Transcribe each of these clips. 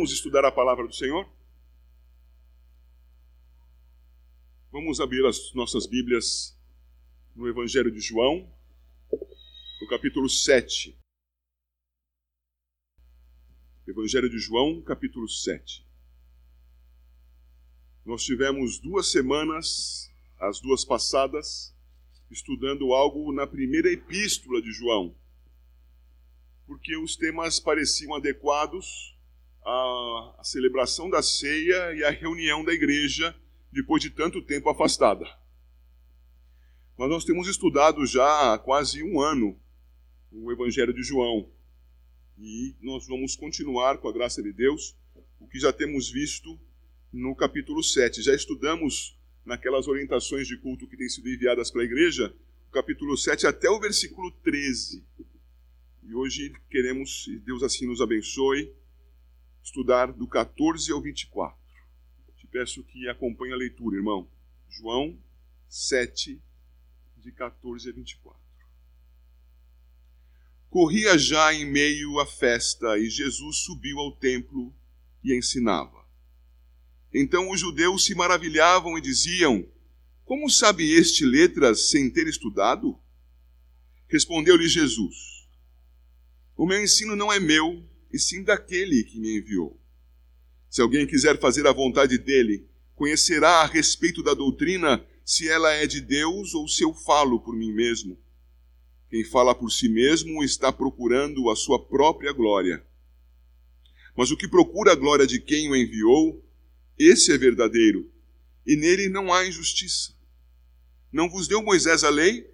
Vamos estudar a palavra do Senhor? Vamos abrir as nossas Bíblias no Evangelho de João, no capítulo 7. Evangelho de João, capítulo 7. Nós tivemos duas semanas, as duas passadas, estudando algo na primeira epístola de João, porque os temas pareciam adequados a, a celebração da ceia e a reunião da igreja depois de tanto tempo afastada. Mas nós temos estudado já há quase um ano o Evangelho de João e nós vamos continuar, com a graça de Deus, o que já temos visto no capítulo 7. Já estudamos naquelas orientações de culto que têm sido enviadas para a igreja, o capítulo 7 até o versículo 13. E hoje queremos, se Deus assim nos abençoe, estudar do 14 ao 24. Te peço que acompanhe a leitura, irmão. João 7, de 14 a 24. Corria já em meio à festa e Jesus subiu ao templo e ensinava. Então os judeus se maravilhavam e diziam: Como sabe este letras sem ter estudado? Respondeu-lhe Jesus: O meu ensino não é meu, e sim daquele que me enviou. Se alguém quiser fazer a vontade dele, conhecerá a respeito da doutrina se ela é de Deus ou se eu falo por mim mesmo. Quem fala por si mesmo está procurando a sua própria glória. Mas o que procura a glória de quem o enviou, esse é verdadeiro, e nele não há injustiça. Não vos deu Moisés a lei?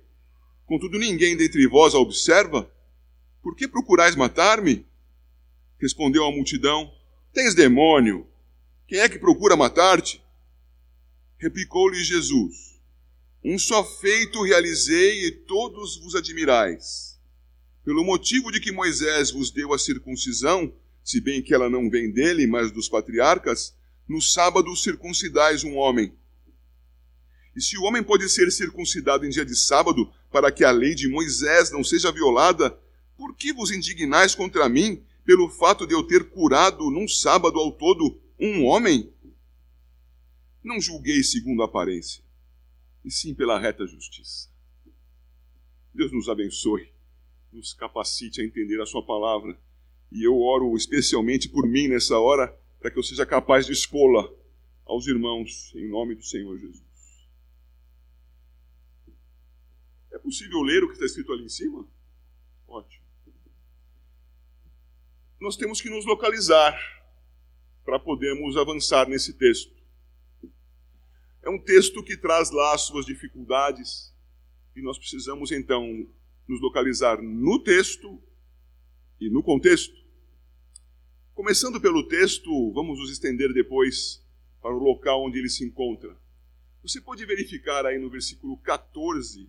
Contudo, ninguém dentre vós a observa? Por que procurais matar-me? Respondeu a multidão: Tens demônio. Quem é que procura matar-te? Replicou-lhe Jesus: Um só feito realizei e todos vos admirais. Pelo motivo de que Moisés vos deu a circuncisão, se bem que ela não vem dele, mas dos patriarcas, no sábado circuncidais um homem. E se o homem pode ser circuncidado em dia de sábado, para que a lei de Moisés não seja violada, por que vos indignais contra mim, pelo fato de eu ter curado num sábado ao todo um homem? Não julguei segundo a aparência, e sim pela reta justiça. Deus nos abençoe, nos capacite a entender a Sua palavra, e eu oro especialmente por mim nessa hora, para que eu seja capaz de expô-la aos irmãos, em nome do Senhor Jesus. É possível ler o que está escrito ali em cima? Ótimo nós temos que nos localizar para podermos avançar nesse texto. É um texto que traz lá as suas dificuldades e nós precisamos então nos localizar no texto e no contexto. Começando pelo texto, vamos nos estender depois para o local onde ele se encontra. Você pode verificar aí no versículo 14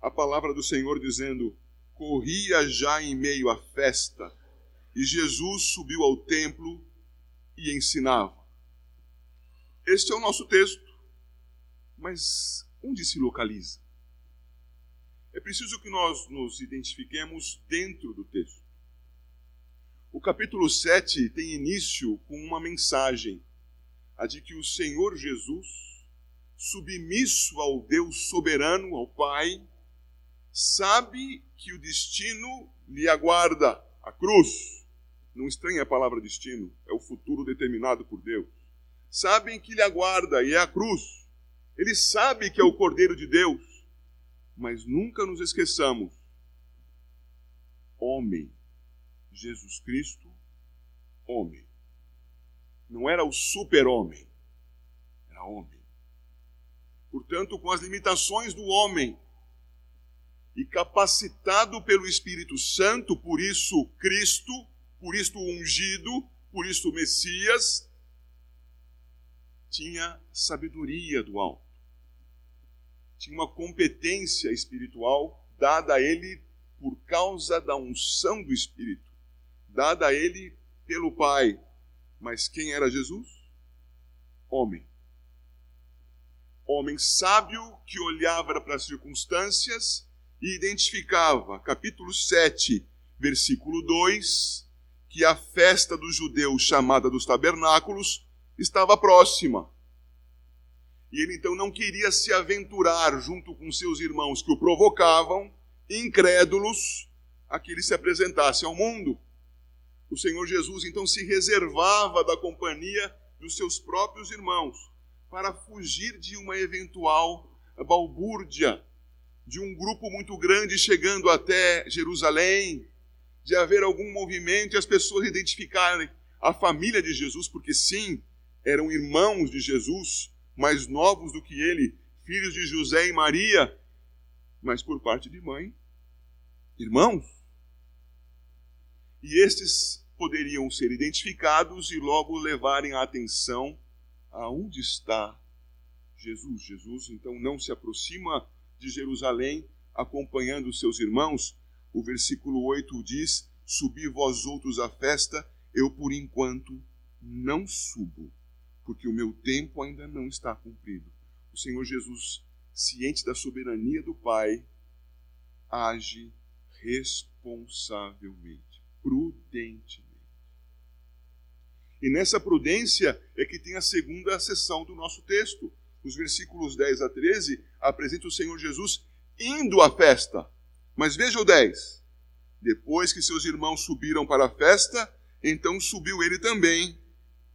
a palavra do Senhor dizendo: Corria já em meio à festa e Jesus subiu ao templo e ensinava. Este é o nosso texto. Mas onde se localiza? É preciso que nós nos identifiquemos dentro do texto. O capítulo 7 tem início com uma mensagem, a de que o Senhor Jesus, submisso ao Deus soberano, ao Pai, sabe que o destino lhe aguarda, a cruz. Não estranhe a palavra destino, é o futuro determinado por Deus. Sabem que lhe aguarda e é a cruz. Ele sabe que é o Cordeiro de Deus. Mas nunca nos esqueçamos: homem, Jesus Cristo, homem. Não era o super-homem, era homem. Portanto, com as limitações do homem, e capacitado pelo Espírito Santo, por isso Cristo, por isto ungido, por isto Messias, tinha sabedoria do alto. Tinha uma competência espiritual dada a ele por causa da unção do Espírito, dada a ele pelo Pai. Mas quem era Jesus? Homem. Homem sábio que olhava para as circunstâncias e identificava, capítulo 7, versículo 2, que a festa dos judeus, chamada dos tabernáculos, estava próxima. E ele então não queria se aventurar junto com seus irmãos que o provocavam, incrédulos, a que ele se apresentasse ao mundo. O Senhor Jesus então se reservava da companhia dos seus próprios irmãos para fugir de uma eventual balbúrdia, de um grupo muito grande chegando até Jerusalém, de haver algum movimento e as pessoas identificarem a família de Jesus, porque sim, eram irmãos de Jesus, mais novos do que ele, filhos de José e Maria, mas por parte de mãe, irmãos. E estes poderiam ser identificados e logo levarem a atenção aonde está Jesus. Jesus então não se aproxima de Jerusalém acompanhando seus irmãos. O versículo 8 diz: Subi vós outros à festa, eu por enquanto não subo, porque o meu tempo ainda não está cumprido. O Senhor Jesus, ciente da soberania do Pai, age responsavelmente, prudentemente. E nessa prudência é que tem a segunda sessão do nosso texto. Os versículos 10 a 13 apresenta o Senhor Jesus indo à festa. Mas veja o 10. Depois que seus irmãos subiram para a festa, então subiu ele também.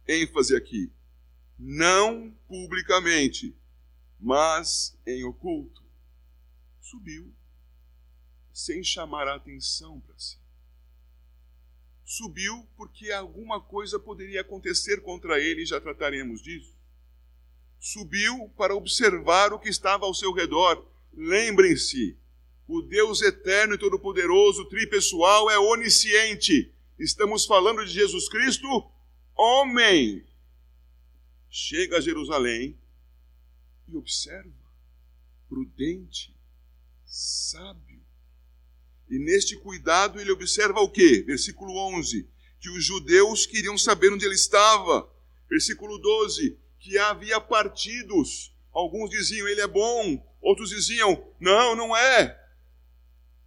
ênfase aqui. Não publicamente, mas em oculto. Subiu, sem chamar a atenção para si subiu porque alguma coisa poderia acontecer contra ele, e já trataremos disso. Subiu para observar o que estava ao seu redor. Lembrem-se, o Deus eterno e todo-poderoso, tripessoal, é onisciente. Estamos falando de Jesus Cristo, homem. Chega a Jerusalém e observa, prudente, sábio e neste cuidado ele observa o quê? Versículo 11: que os judeus queriam saber onde ele estava. Versículo 12: que havia partidos. Alguns diziam ele é bom, outros diziam não, não é.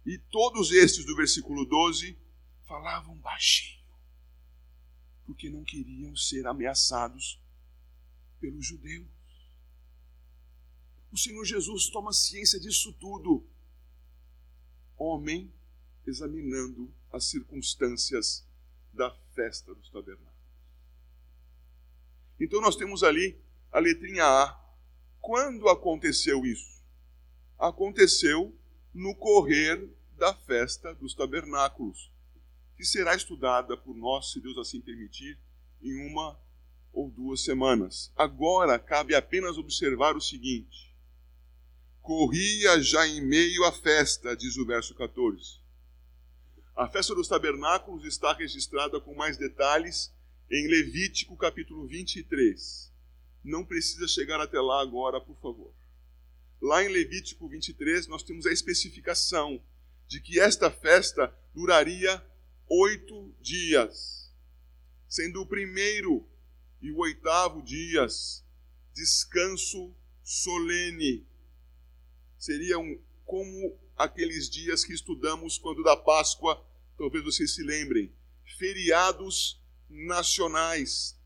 E todos estes do versículo 12 falavam baixinho, porque não queriam ser ameaçados pelos judeus. O Senhor Jesus toma ciência disso tudo. Homem examinando as circunstâncias da festa dos tabernáculos. Então nós temos ali a letrinha A. Quando aconteceu isso? Aconteceu no correr da festa dos tabernáculos, que será estudada por nós, se Deus assim permitir, em uma ou duas semanas. Agora cabe apenas observar o seguinte: corria já em meio à festa, diz o verso 14. A festa dos tabernáculos está registrada com mais detalhes em Levítico capítulo 23. Não precisa chegar até lá agora, por favor. Lá em Levítico 23, nós temos a especificação de que esta festa duraria oito dias, sendo o primeiro e o oitavo dias descanso solene. Seriam como aqueles dias que estudamos quando da Páscoa talvez vocês se lembrem, feriados nacionais.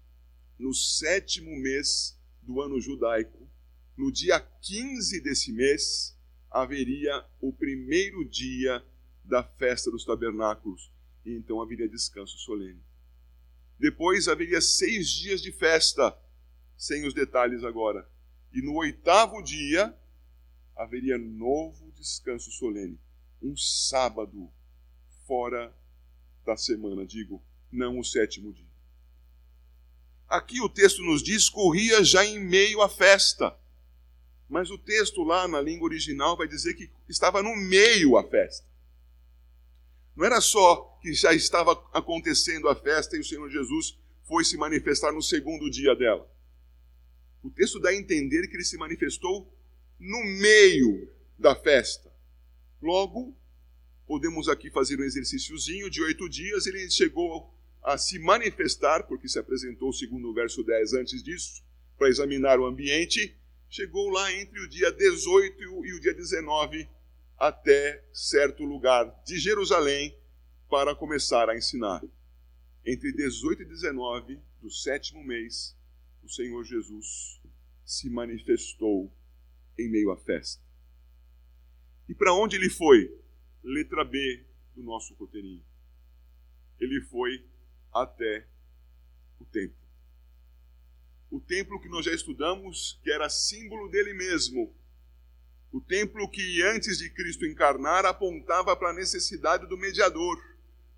No sétimo mês do ano judaico, no dia 15 desse mês, haveria o primeiro dia da festa dos tabernáculos, e então haveria descanso solene. Depois haveria seis dias de festa, sem os detalhes agora. E no oitavo dia haveria novo descanso solene, um sábado fora da semana, digo, não o sétimo dia. Aqui o texto nos diz: corria já em meio à festa. Mas o texto lá na língua original vai dizer que estava no meio à festa. Não era só que já estava acontecendo a festa e o Senhor Jesus foi se manifestar no segundo dia dela. O texto dá a entender que ele se manifestou no meio da festa. Logo, podemos aqui fazer um exercíciozinho de oito dias. Ele chegou a se manifestar, porque se apresentou, segundo o verso 10 antes disso, para examinar o ambiente. Chegou lá entre o dia 18 e o dia 19 até certo lugar de Jerusalém para começar a ensinar. entre 18 e 19 do sétimo mês, o Senhor Jesus se manifestou em meio à festa. E para onde ele foi? Letra B do nosso roteirinho. Ele foi até o templo. O templo que nós já estudamos, que era símbolo dele mesmo. O templo que antes de Cristo encarnar apontava para a necessidade do mediador,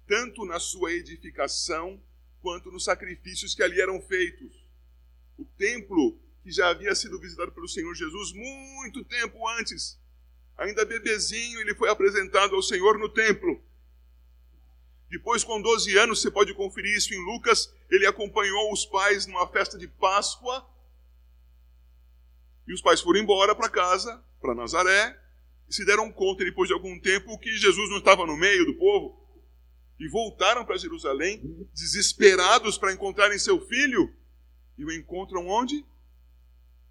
tanto na sua edificação quanto nos sacrifícios que ali eram feitos. O templo que já havia sido visitado pelo Senhor Jesus muito tempo antes. Ainda bebezinho, ele foi apresentado ao Senhor no templo. Depois, com 12 anos, você pode conferir isso em Lucas, ele acompanhou os pais numa festa de Páscoa. E os pais foram embora para casa, para Nazaré, e se deram conta, depois de algum tempo, que Jesus não estava no meio do povo. E voltaram para Jerusalém, desesperados para encontrarem seu filho. E o encontram onde?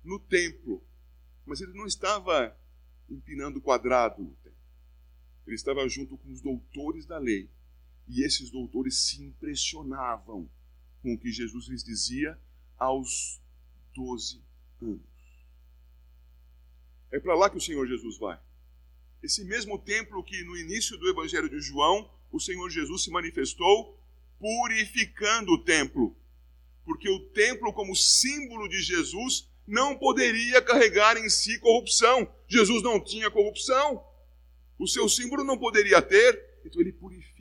no templo. Mas ele não estava empinando quadrado no templo. Ele estava junto com os doutores da lei. E esses doutores se impressionavam com o que Jesus lhes dizia aos 12 anos. É para lá que o Senhor Jesus vai. Esse mesmo templo que no início do Evangelho de João, o Senhor Jesus se manifestou purificando o templo. Porque o templo, como símbolo de Jesus, não poderia carregar em si corrupção. Jesus não tinha corrupção. O seu símbolo não poderia ter, então ele purifica.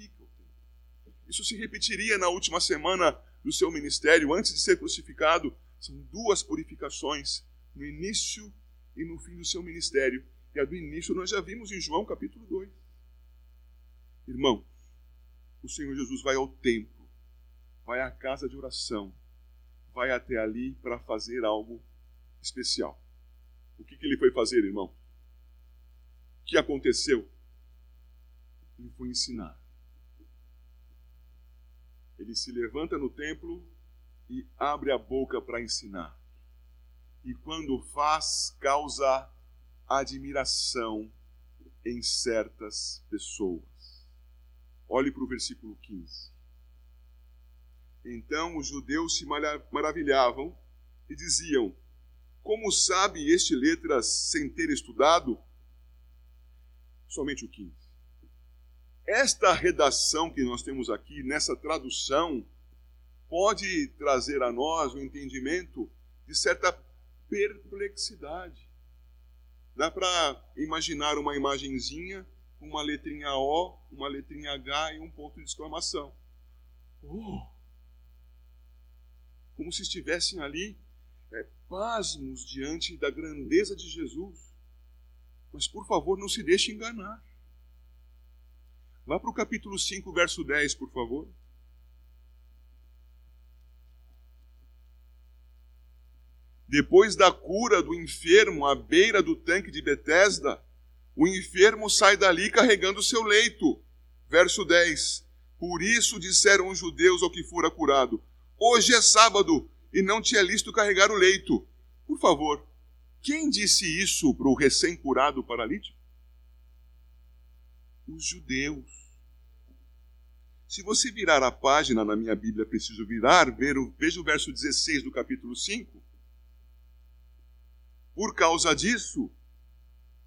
Isso se repetiria na última semana do seu ministério, antes de ser crucificado. São duas purificações, no início e no fim do seu ministério. E a do início nós já vimos em João capítulo 2. Irmão, o Senhor Jesus vai ao templo, vai à casa de oração, vai até ali para fazer algo especial. O que, que ele foi fazer, irmão? O que aconteceu? Ele foi ensinar. Ele se levanta no templo e abre a boca para ensinar. E quando faz, causa admiração em certas pessoas. Olhe para o versículo 15. Então os judeus se maravilhavam e diziam: como sabe este letras sem ter estudado? Somente o 15. Esta redação que nós temos aqui, nessa tradução, pode trazer a nós o entendimento de certa perplexidade. Dá para imaginar uma imagenzinha com uma letrinha O, uma letrinha H e um ponto de exclamação. Oh! Como se estivessem ali é, pasmos diante da grandeza de Jesus. Mas, por favor, não se deixe enganar. Vá para o capítulo 5, verso 10, por favor. Depois da cura do enfermo à beira do tanque de Betesda, o enfermo sai dali carregando seu leito. Verso 10. Por isso disseram os judeus ao que fora curado: Hoje é sábado, e não tinha listo carregar o leito. Por favor, quem disse isso para o recém-curado paralítico? Os judeus. Se você virar a página na minha Bíblia, preciso virar, ver o, veja o verso 16 do capítulo 5. Por causa disso,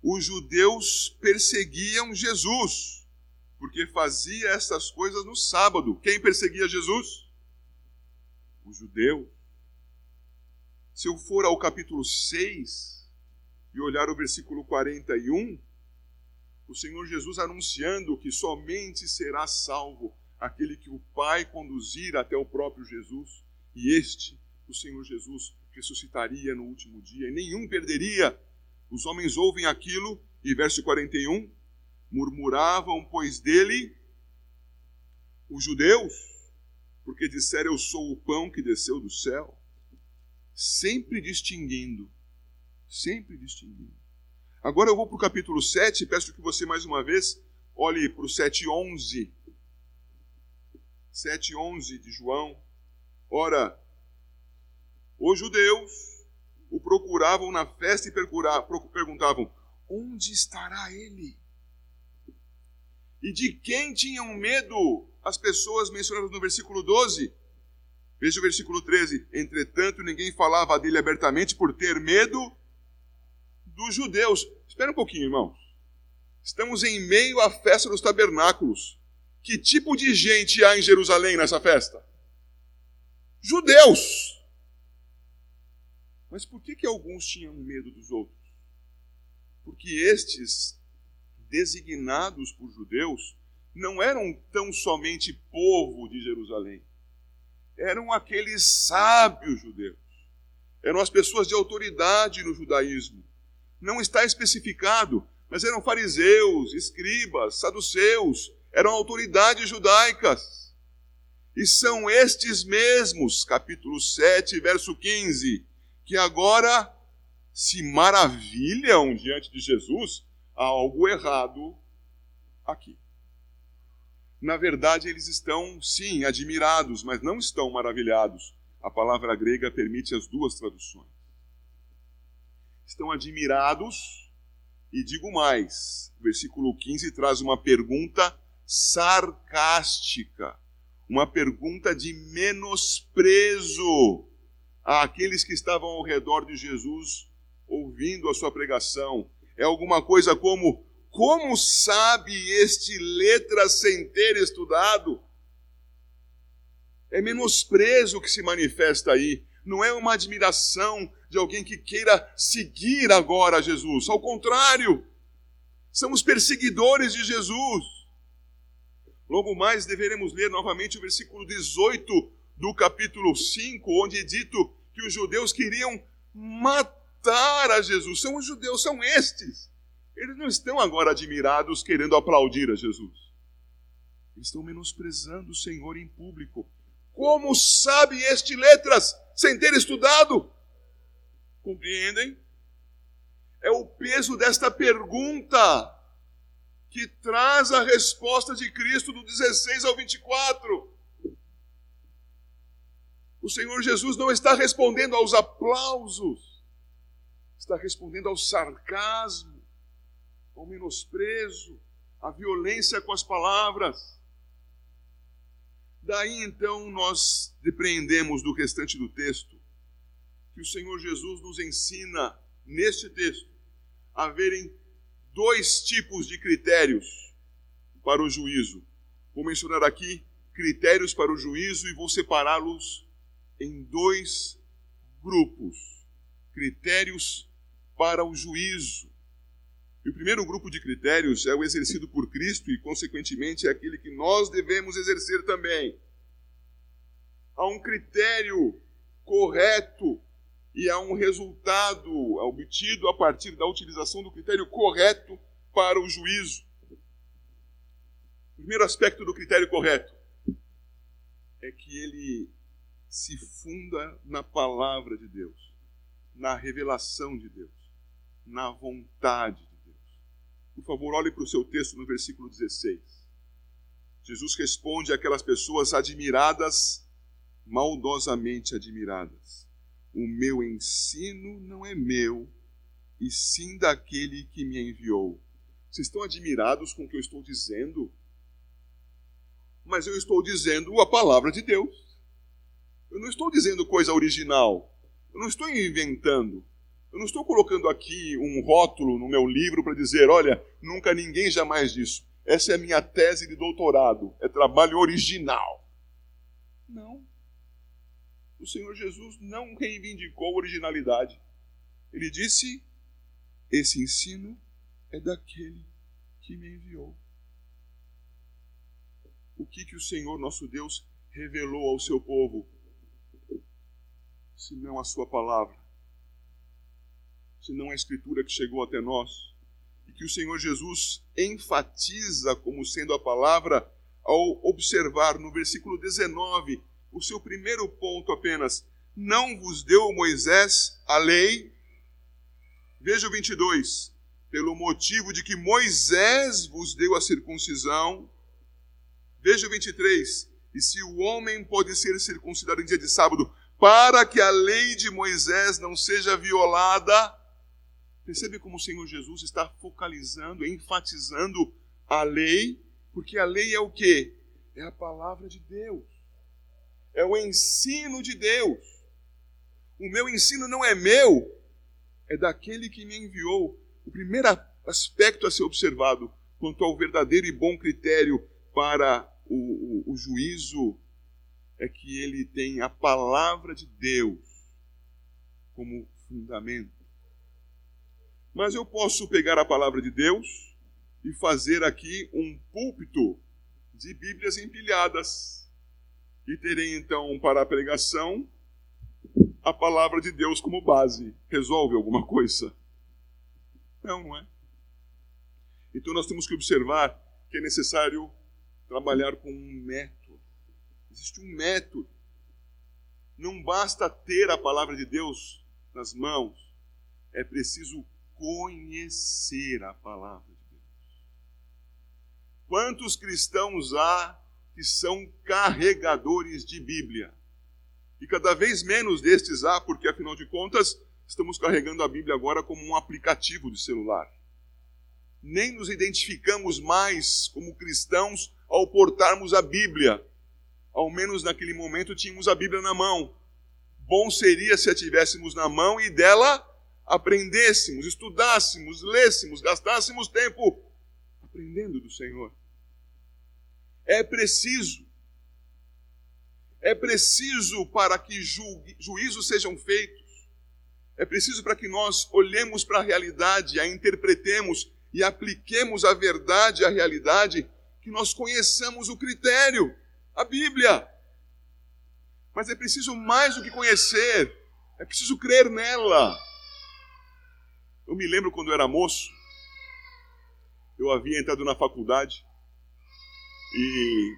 os judeus perseguiam Jesus, porque fazia essas coisas no sábado. Quem perseguia Jesus? Os judeus. Se eu for ao capítulo 6 e olhar o versículo 41, o Senhor Jesus anunciando que somente será salvo aquele que o Pai conduzir até o próprio Jesus, e este, o Senhor Jesus, ressuscitaria no último dia, e nenhum perderia. Os homens ouvem aquilo, e verso 41, murmuravam, pois dele, os judeus, porque disseram: Eu sou o pão que desceu do céu sempre distinguindo. Sempre distinguindo. Agora eu vou para o capítulo 7 e peço que você mais uma vez olhe para o 7,11. 7,11 de João. Ora, os judeus o procuravam na festa e perguntavam: onde estará ele? E de quem tinham medo as pessoas mencionadas no versículo 12. Veja o versículo 13. Entretanto, ninguém falava dele abertamente por ter medo dos judeus. Espera um pouquinho, irmãos. Estamos em meio à festa dos tabernáculos. Que tipo de gente há em Jerusalém nessa festa? Judeus. Mas por que, que alguns tinham medo dos outros? Porque estes, designados por judeus, não eram tão somente povo de Jerusalém. Eram aqueles sábios judeus. Eram as pessoas de autoridade no judaísmo. Não está especificado, mas eram fariseus, escribas, saduceus, eram autoridades judaicas. E são estes mesmos, capítulo 7, verso 15, que agora se maravilham diante de Jesus, há algo errado aqui. Na verdade, eles estão, sim, admirados, mas não estão maravilhados. A palavra grega permite as duas traduções. Estão admirados, e digo mais: o versículo 15 traz uma pergunta sarcástica, uma pergunta de menosprezo àqueles que estavam ao redor de Jesus ouvindo a sua pregação. É alguma coisa como: como sabe este letra sem ter estudado? É menosprezo que se manifesta aí. Não é uma admiração de alguém que queira seguir agora Jesus. Ao contrário, são os perseguidores de Jesus. Logo mais deveremos ler novamente o versículo 18 do capítulo 5, onde é dito que os judeus queriam matar a Jesus. São os judeus, são estes. Eles não estão agora admirados querendo aplaudir a Jesus. Eles estão menosprezando o Senhor em público. Como sabe este letras sem ter estudado? Compreendem? É o peso desta pergunta que traz a resposta de Cristo do 16 ao 24. O Senhor Jesus não está respondendo aos aplausos, está respondendo ao sarcasmo, ao menosprezo, à violência com as palavras. Daí então nós depreendemos do restante do texto que o Senhor Jesus nos ensina neste texto a verem dois tipos de critérios para o juízo. Vou mencionar aqui critérios para o juízo e vou separá-los em dois grupos. Critérios para o juízo. E o primeiro grupo de critérios é o exercido por Cristo e, consequentemente, é aquele que nós devemos exercer também. Há um critério correto e há um resultado obtido a partir da utilização do critério correto para o juízo. O primeiro aspecto do critério correto é que ele se funda na palavra de Deus, na revelação de Deus, na vontade de. Por favor, olhe para o seu texto no versículo 16. Jesus responde àquelas pessoas admiradas, maldosamente admiradas o meu ensino não é meu, e sim daquele que me enviou. Vocês estão admirados com o que eu estou dizendo? Mas eu estou dizendo a palavra de Deus. Eu não estou dizendo coisa original. Eu não estou inventando. Eu não estou colocando aqui um rótulo no meu livro para dizer, olha, nunca ninguém jamais disso. Essa é a minha tese de doutorado. É trabalho original. Não o Senhor Jesus não reivindicou originalidade. Ele disse: Esse ensino é daquele que me enviou. O que, que o Senhor nosso Deus revelou ao seu povo? Se não a sua palavra, se não a escritura que chegou até nós, e que o Senhor Jesus enfatiza como sendo a palavra ao observar no versículo 19 o seu primeiro ponto apenas. Não vos deu Moisés a lei? Veja o 22. Pelo motivo de que Moisés vos deu a circuncisão. Veja o 23. E se o homem pode ser circuncidado em dia de sábado, para que a lei de Moisés não seja violada. Percebe como o Senhor Jesus está focalizando, enfatizando a lei, porque a lei é o que? é a palavra de Deus. É o ensino de Deus. O meu ensino não é meu, é daquele que me enviou. O primeiro aspecto a ser observado quanto ao verdadeiro e bom critério para o, o, o juízo é que ele tem a palavra de Deus como fundamento. Mas eu posso pegar a palavra de Deus e fazer aqui um púlpito de Bíblias empilhadas. E terei então para a pregação a palavra de Deus como base. Resolve alguma coisa? Não, não é? Então nós temos que observar que é necessário trabalhar com um método. Existe um método. Não basta ter a palavra de Deus nas mãos, é preciso conhecer a palavra de Deus. Quantos cristãos há que são carregadores de Bíblia? E cada vez menos destes há, porque afinal de contas, estamos carregando a Bíblia agora como um aplicativo de celular. Nem nos identificamos mais como cristãos ao portarmos a Bíblia. Ao menos naquele momento tínhamos a Bíblia na mão. Bom seria se a tivéssemos na mão e dela aprendêssemos, estudássemos, lêssemos, gastássemos tempo aprendendo do Senhor. É preciso, é preciso para que ju juízos sejam feitos, é preciso para que nós olhemos para a realidade, a interpretemos e apliquemos a verdade à realidade, que nós conheçamos o critério, a Bíblia. Mas é preciso mais do que conhecer, é preciso crer nela. Eu me lembro quando eu era moço, eu havia entrado na faculdade e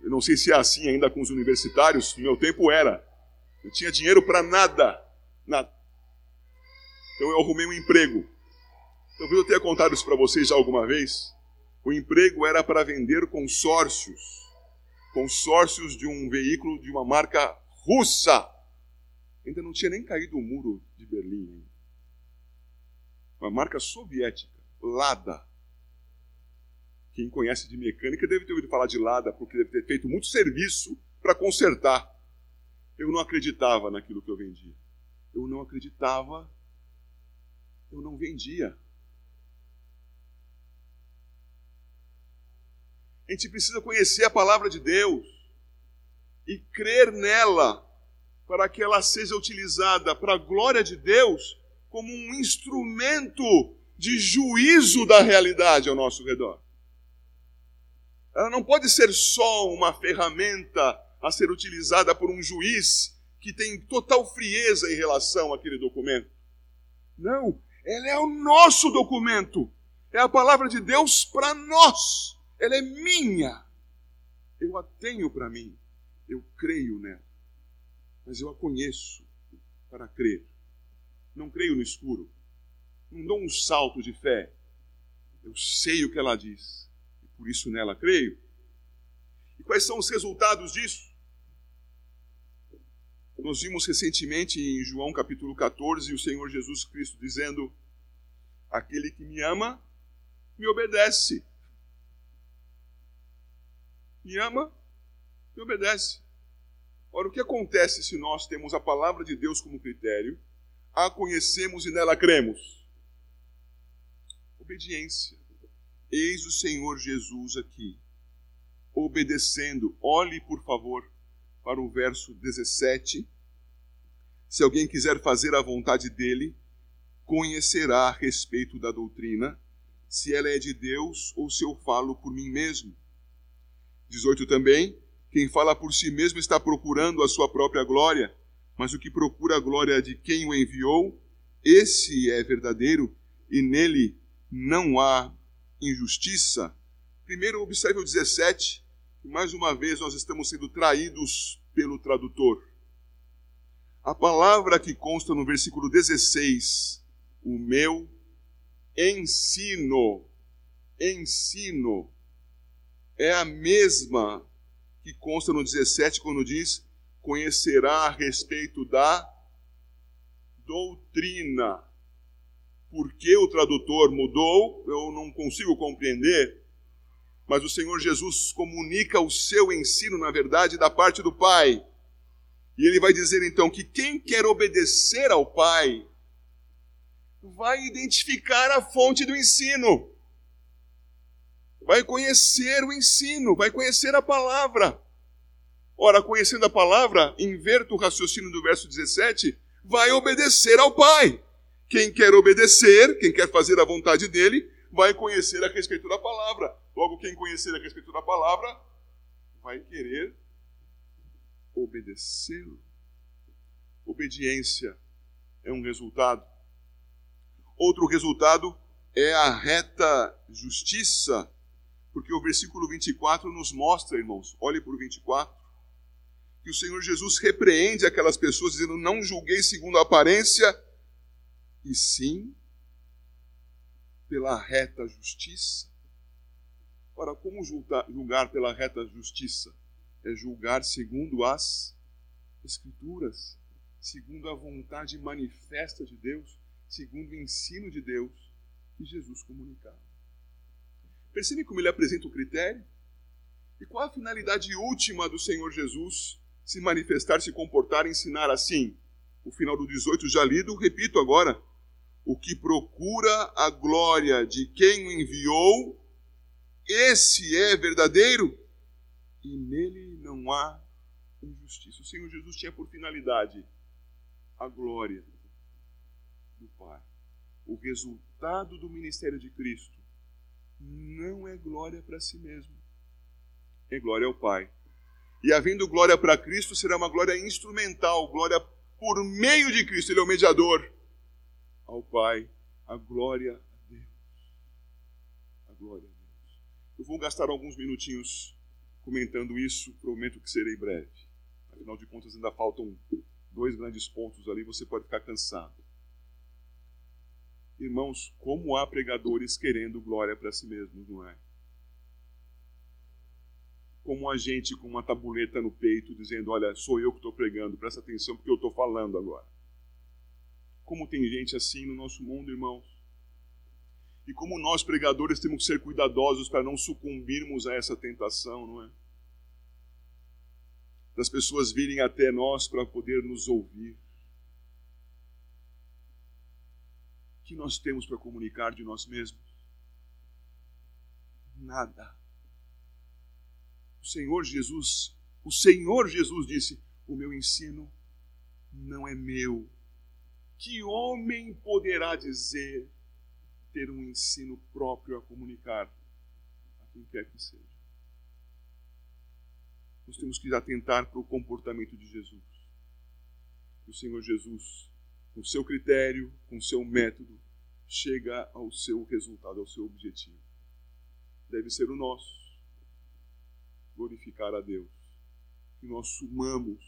eu não sei se é assim ainda com os universitários, no meu tempo era. Eu tinha dinheiro para nada, nada. Então eu arrumei um emprego. Talvez eu tenha contado isso para vocês já alguma vez. O emprego era para vender consórcios, consórcios de um veículo de uma marca russa. Ainda não tinha nem caído o muro de Berlim uma marca soviética, Lada. Quem conhece de mecânica deve ter ouvido falar de Lada, porque deve ter feito muito serviço para consertar. Eu não acreditava naquilo que eu vendia. Eu não acreditava. Eu não vendia. A gente precisa conhecer a palavra de Deus e crer nela para que ela seja utilizada para a glória de Deus como um instrumento de juízo da realidade ao nosso redor. Ela não pode ser só uma ferramenta a ser utilizada por um juiz que tem total frieza em relação àquele documento. Não, ela é o nosso documento. É a palavra de Deus para nós. Ela é minha. Eu a tenho para mim. Eu creio nela. Mas eu a conheço para crer. Não creio no escuro. Não dou um salto de fé. Eu sei o que ela diz. E por isso nela creio. E quais são os resultados disso? Nós vimos recentemente em João capítulo 14 o Senhor Jesus Cristo dizendo: Aquele que me ama, me obedece. Me ama, me obedece. Ora, o que acontece se nós temos a palavra de Deus como critério a conhecemos e nela cremos? Obediência. Eis o Senhor Jesus aqui, obedecendo. Olhe, por favor, para o verso 17. Se alguém quiser fazer a vontade dele, conhecerá a respeito da doutrina, se ela é de Deus ou se eu falo por mim mesmo. 18 também. Quem fala por si mesmo está procurando a sua própria glória mas o que procura a glória de quem o enviou, esse é verdadeiro e nele não há injustiça. Primeiro, observe o 17, e mais uma vez nós estamos sendo traídos pelo tradutor. A palavra que consta no versículo 16, o meu ensino, ensino, é a mesma que consta no 17 quando diz conhecerá a respeito da doutrina. Por que o tradutor mudou, eu não consigo compreender, mas o Senhor Jesus comunica o seu ensino, na verdade, da parte do Pai. E ele vai dizer então que quem quer obedecer ao Pai vai identificar a fonte do ensino, vai conhecer o ensino, vai conhecer a palavra. Ora, conhecendo a palavra, inverto o raciocínio do verso 17, vai obedecer ao Pai. Quem quer obedecer, quem quer fazer a vontade dele, vai conhecer a respeito da palavra. Logo, quem conhecer a respeito da palavra, vai querer obedecê-lo. Obediência é um resultado. Outro resultado é a reta justiça, porque o versículo 24 nos mostra, irmãos, olhe para o 24, que o Senhor Jesus repreende aquelas pessoas, dizendo: Não julguei segundo a aparência, e sim pela reta justiça. Ora, como julgar pela reta justiça? É julgar segundo as Escrituras, segundo a vontade manifesta de Deus, segundo o ensino de Deus que Jesus comunicava. Percebe como ele apresenta o critério? E qual a finalidade última do Senhor Jesus se manifestar, se comportar, ensinar assim? O final do 18 já lido, repito agora o que procura a glória de quem o enviou, esse é verdadeiro e nele não há injustiça. O Senhor Jesus tinha por finalidade a glória do Pai. O resultado do ministério de Cristo não é glória para si mesmo, é glória ao Pai. E havendo glória para Cristo, será uma glória instrumental, glória por meio de Cristo, Ele é o mediador ao Pai, a glória a Deus. A glória a Deus. Eu vou gastar alguns minutinhos comentando isso, prometo que serei breve. Afinal de contas, ainda faltam dois grandes pontos ali, você pode ficar cansado. Irmãos, como há pregadores querendo glória para si mesmos, não é? Como a gente com uma tabuleta no peito dizendo: Olha, sou eu que estou pregando, presta atenção porque eu estou falando agora. Como tem gente assim no nosso mundo, irmãos. E como nós, pregadores, temos que ser cuidadosos para não sucumbirmos a essa tentação, não é? Das pessoas virem até nós para poder nos ouvir. O que nós temos para comunicar de nós mesmos? Nada. O Senhor Jesus, o Senhor Jesus disse: O meu ensino não é meu, que homem poderá dizer ter um ensino próprio a comunicar a quem quer que seja? Nós temos que atentar para o comportamento de Jesus. O Senhor Jesus, com seu critério, com seu método, chega ao seu resultado, ao seu objetivo. Deve ser o nosso. Glorificar a Deus. Que nós sumamos,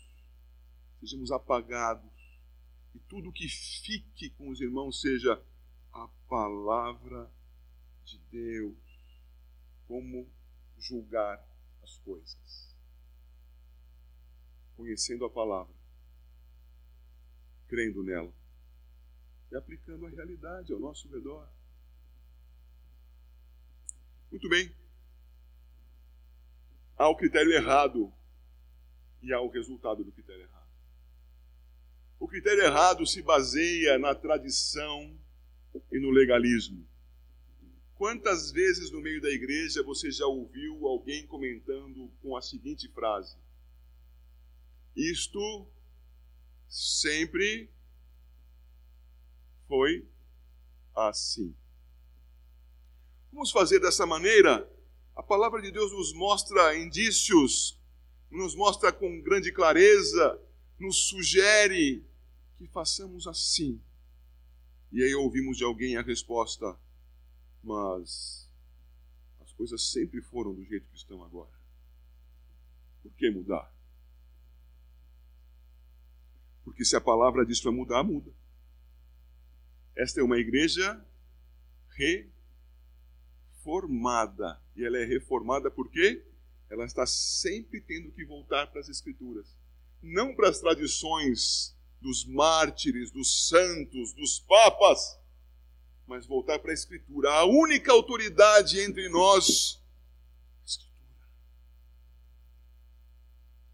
sejamos apagados e tudo que fique com os irmãos seja a palavra de Deus. Como julgar as coisas. Conhecendo a palavra, crendo nela e aplicando a realidade ao nosso redor. Muito bem. Há o critério errado e há o resultado do critério errado. O critério errado se baseia na tradição e no legalismo. Quantas vezes no meio da igreja você já ouviu alguém comentando com a seguinte frase: Isto sempre foi assim. Vamos fazer dessa maneira? A palavra de Deus nos mostra indícios, nos mostra com grande clareza, nos sugere que façamos assim. E aí ouvimos de alguém a resposta: Mas as coisas sempre foram do jeito que estão agora. Por que mudar? Porque se a palavra diz para mudar, muda. Esta é uma igreja formada E ela é reformada porque ela está sempre tendo que voltar para as Escrituras não para as tradições dos mártires, dos santos, dos papas, mas voltar para a Escritura. A única autoridade entre nós, Escritura.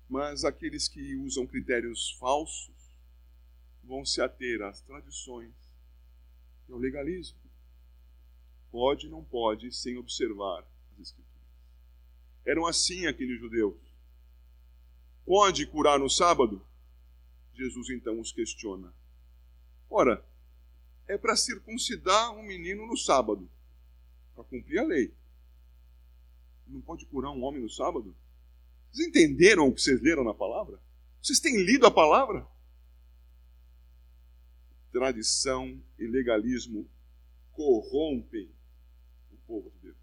Mas aqueles que usam critérios falsos vão se ater às tradições é e ao legalismo. Pode, não pode, sem observar as Escrituras. Eram assim aqueles judeus. Pode curar no sábado? Jesus então os questiona. Ora, é para circuncidar um menino no sábado, para cumprir a lei. Não pode curar um homem no sábado? Vocês entenderam o que vocês leram na palavra? Vocês têm lido a palavra? Tradição e legalismo corrompem povo de Deus.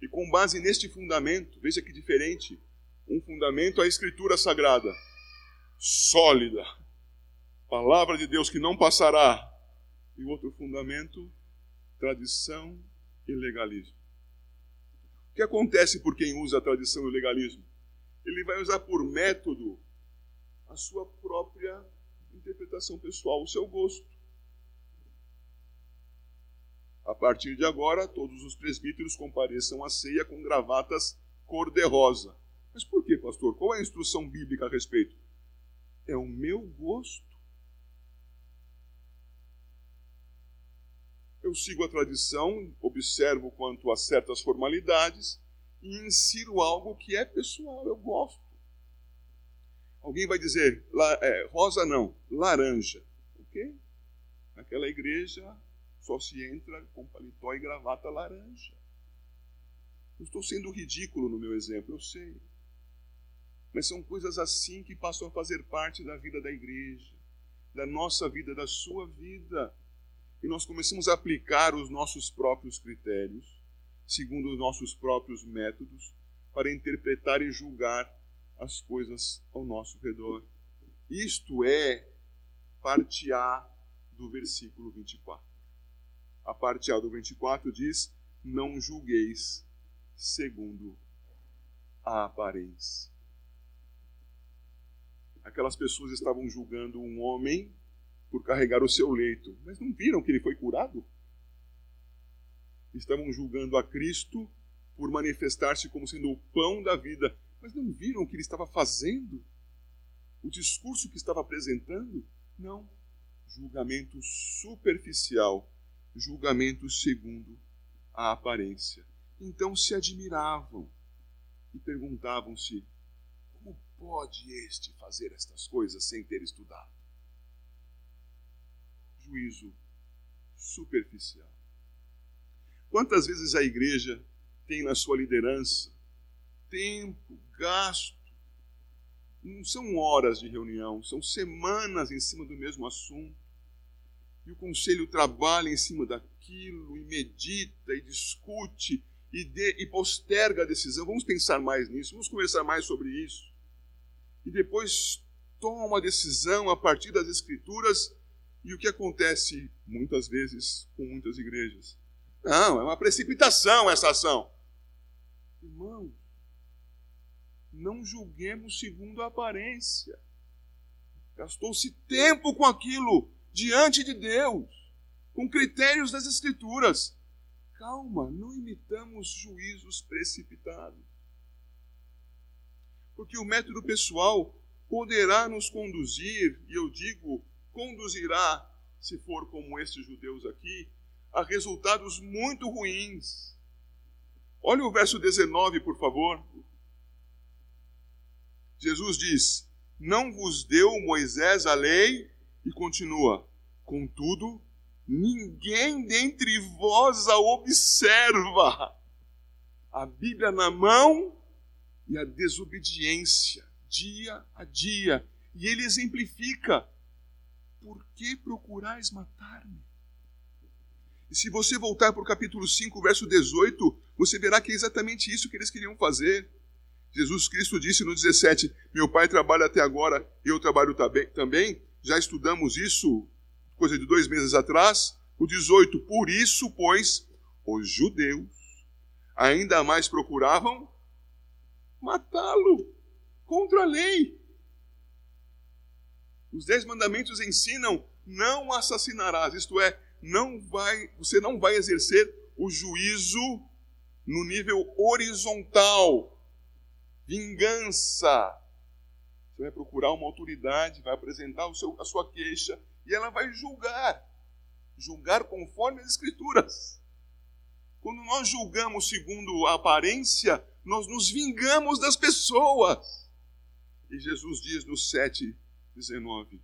E com base neste fundamento, veja que diferente, um fundamento a escritura sagrada, sólida, palavra de Deus que não passará, e outro fundamento, tradição e legalismo. O que acontece por quem usa a tradição e o legalismo? Ele vai usar por método a sua própria interpretação pessoal, o seu gosto. A partir de agora, todos os presbíteros compareçam à ceia com gravatas cor-de-rosa. Mas por que, pastor? Qual é a instrução bíblica a respeito? É o meu gosto. Eu sigo a tradição, observo quanto a certas formalidades e insiro algo que é pessoal, eu gosto. Alguém vai dizer, é, rosa não, laranja. Ok? Naquela igreja só se entra com paletó e gravata laranja. Eu estou sendo ridículo no meu exemplo, eu sei. Mas são coisas assim que passam a fazer parte da vida da igreja, da nossa vida, da sua vida e nós começamos a aplicar os nossos próprios critérios, segundo os nossos próprios métodos, para interpretar e julgar as coisas ao nosso redor. Isto é parte A do versículo 24. A parte A do 24 diz: Não julgueis segundo a aparência. Aquelas pessoas estavam julgando um homem por carregar o seu leito, mas não viram que ele foi curado? Estavam julgando a Cristo por manifestar-se como sendo o pão da vida, mas não viram o que ele estava fazendo? O discurso que estava apresentando? Não. Julgamento superficial, julgamento segundo a aparência. Então se admiravam e perguntavam-se: como pode este fazer estas coisas sem ter estudado? juízo superficial. Quantas vezes a igreja tem na sua liderança tempo gasto? Não são horas de reunião, são semanas em cima do mesmo assunto. E o conselho trabalha em cima daquilo, e medita, e discute, e, de, e posterga a decisão. Vamos pensar mais nisso, vamos conversar mais sobre isso. E depois toma uma decisão a partir das Escrituras e o que acontece muitas vezes com muitas igrejas? Não, é uma precipitação essa ação. Irmãos, não julguemos segundo a aparência. Gastou-se tempo com aquilo diante de Deus, com critérios das Escrituras. Calma, não imitamos juízos precipitados. Porque o método pessoal poderá nos conduzir, e eu digo conduzirá, se for como estes judeus aqui, a resultados muito ruins. Olha o verso 19, por favor. Jesus diz: Não vos deu Moisés a lei, e continua: Contudo, ninguém dentre vós a observa. A Bíblia na mão e a desobediência, dia a dia. E ele exemplifica por que procurais matar-me? E se você voltar para o capítulo 5, verso 18, você verá que é exatamente isso que eles queriam fazer. Jesus Cristo disse no 17: Meu pai trabalha até agora, eu trabalho também. Já estudamos isso, coisa de dois meses atrás. O 18: Por isso, pois, os judeus ainda mais procuravam matá-lo contra a lei. Os dez mandamentos ensinam não assassinarás, isto é, não vai, você não vai exercer o juízo no nível horizontal. vingança. Você vai procurar uma autoridade, vai apresentar seu, a sua queixa e ela vai julgar. Julgar conforme as Escrituras. Quando nós julgamos segundo a aparência, nós nos vingamos das pessoas. E Jesus diz no 7, 19: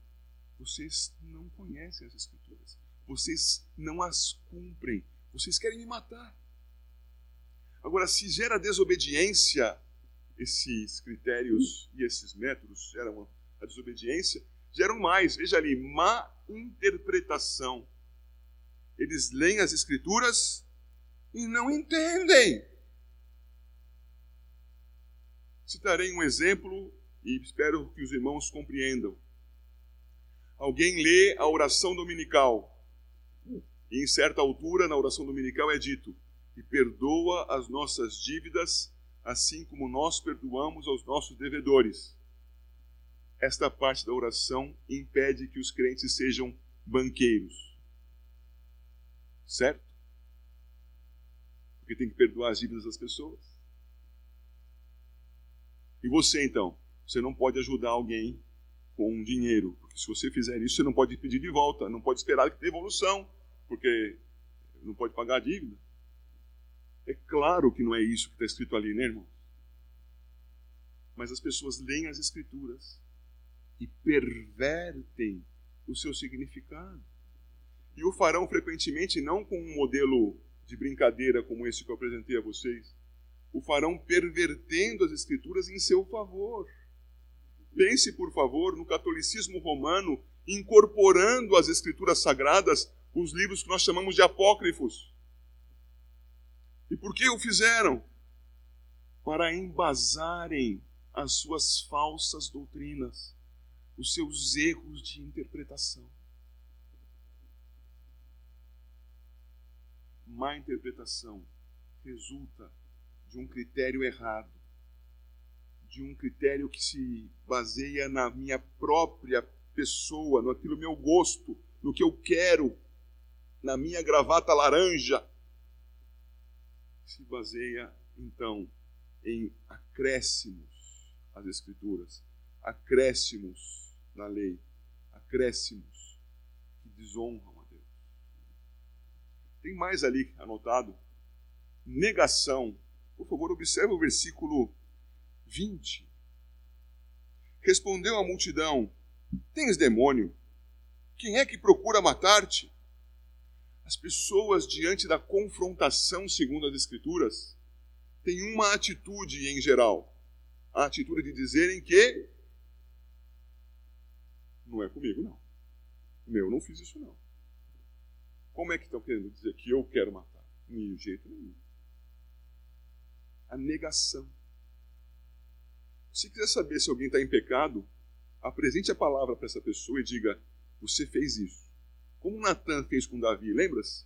Vocês não conhecem as Escrituras, vocês não as cumprem, vocês querem me matar. Agora, se gera desobediência, esses critérios e esses métodos geram a desobediência, geram mais, veja ali, má interpretação. Eles leem as Escrituras e não entendem. Citarei um exemplo e espero que os irmãos compreendam. Alguém lê a oração dominical e em certa altura na oração dominical é dito: "E perdoa as nossas dívidas, assim como nós perdoamos aos nossos devedores". Esta parte da oração impede que os crentes sejam banqueiros. Certo? Porque tem que perdoar as dívidas das pessoas. E você então? Você não pode ajudar alguém com dinheiro, porque se você fizer isso, você não pode pedir de volta, não pode esperar que tenha evolução, porque não pode pagar a dívida. É claro que não é isso que está escrito ali, né, irmão? Mas as pessoas leem as Escrituras e pervertem o seu significado. E o farão frequentemente não com um modelo de brincadeira como esse que eu apresentei a vocês, o farão pervertendo as escrituras em seu favor. Pense, por favor, no catolicismo romano incorporando às escrituras sagradas os livros que nós chamamos de apócrifos. E por que o fizeram? Para embasarem as suas falsas doutrinas, os seus erros de interpretação. Má interpretação resulta de um critério errado, de um critério que se baseia na minha própria pessoa, no aquilo meu gosto, no que eu quero, na minha gravata laranja. Se baseia, então, em acréscimos às Escrituras, acréscimos na lei, acréscimos que desonram a Deus. Tem mais ali anotado: negação por favor, observe o versículo 20. Respondeu a multidão: Tens demônio? Quem é que procura matar-te? As pessoas, diante da confrontação, segundo as Escrituras, têm uma atitude em geral: a atitude de dizerem que não é comigo, não. Meu, não fiz isso, não. Como é que estão querendo dizer que eu quero matar? De jeito nenhum a negação. Se quiser saber se alguém está em pecado, apresente a palavra para essa pessoa e diga: Você fez isso. Como Natan fez com Davi, lembra-se?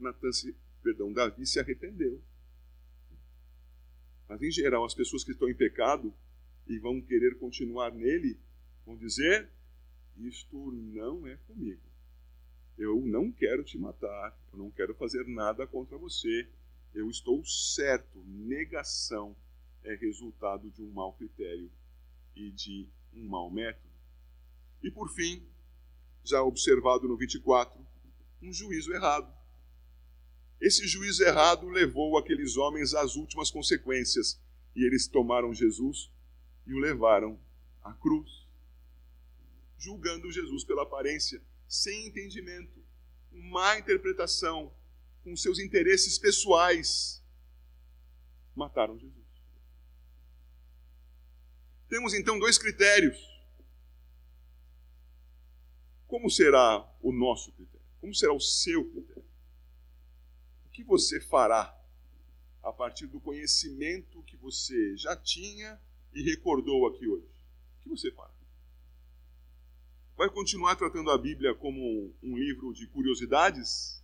Natan, se, perdão, Davi se arrependeu. Mas em geral, as pessoas que estão em pecado e vão querer continuar nele, vão dizer: Isto não é comigo. Eu não quero te matar, eu não quero fazer nada contra você, eu estou certo, negação é resultado de um mau critério e de um mau método. E por fim, já observado no 24, um juízo errado. Esse juízo errado levou aqueles homens às últimas consequências, e eles tomaram Jesus e o levaram à cruz, julgando Jesus pela aparência, sem entendimento, má interpretação, com seus interesses pessoais, mataram Jesus. Temos então dois critérios. Como será o nosso critério? Como será o seu critério? O que você fará a partir do conhecimento que você já tinha e recordou aqui hoje? O que você fará? Vai continuar tratando a Bíblia como um livro de curiosidades?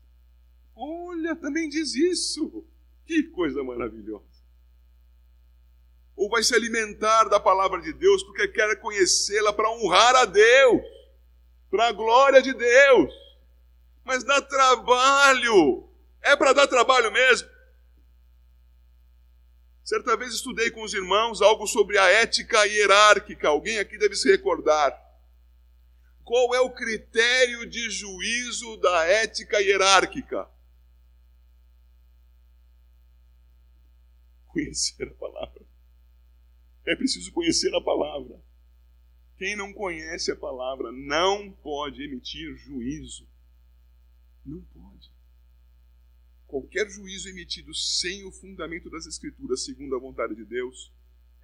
Olha, também diz isso. Que coisa maravilhosa. Ou vai se alimentar da palavra de Deus porque quer conhecê-la para honrar a Deus, para a glória de Deus. Mas dá trabalho. É para dar trabalho mesmo. Certa vez estudei com os irmãos algo sobre a ética hierárquica. Alguém aqui deve se recordar. Qual é o critério de juízo da ética hierárquica? Conhecer a palavra. É preciso conhecer a palavra. Quem não conhece a palavra não pode emitir juízo. Não pode. Qualquer juízo emitido sem o fundamento das Escrituras, segundo a vontade de Deus,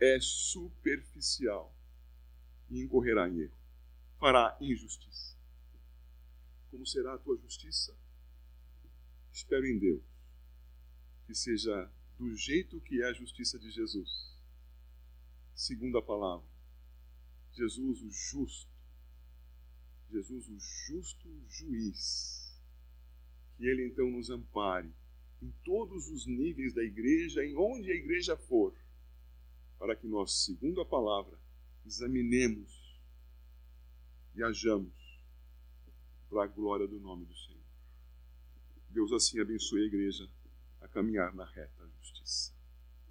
é superficial e incorrerá em erro. Fará injustiça. Como será a tua justiça? Espero em Deus que seja do jeito que é a justiça de Jesus, segundo a palavra. Jesus, o justo, Jesus, o justo juiz que Ele então nos ampare em todos os níveis da igreja, em onde a igreja for, para que nós, segundo a palavra, examinemos e hajamos para a glória do nome do Senhor. Deus assim abençoe a igreja a caminhar na reta justiça.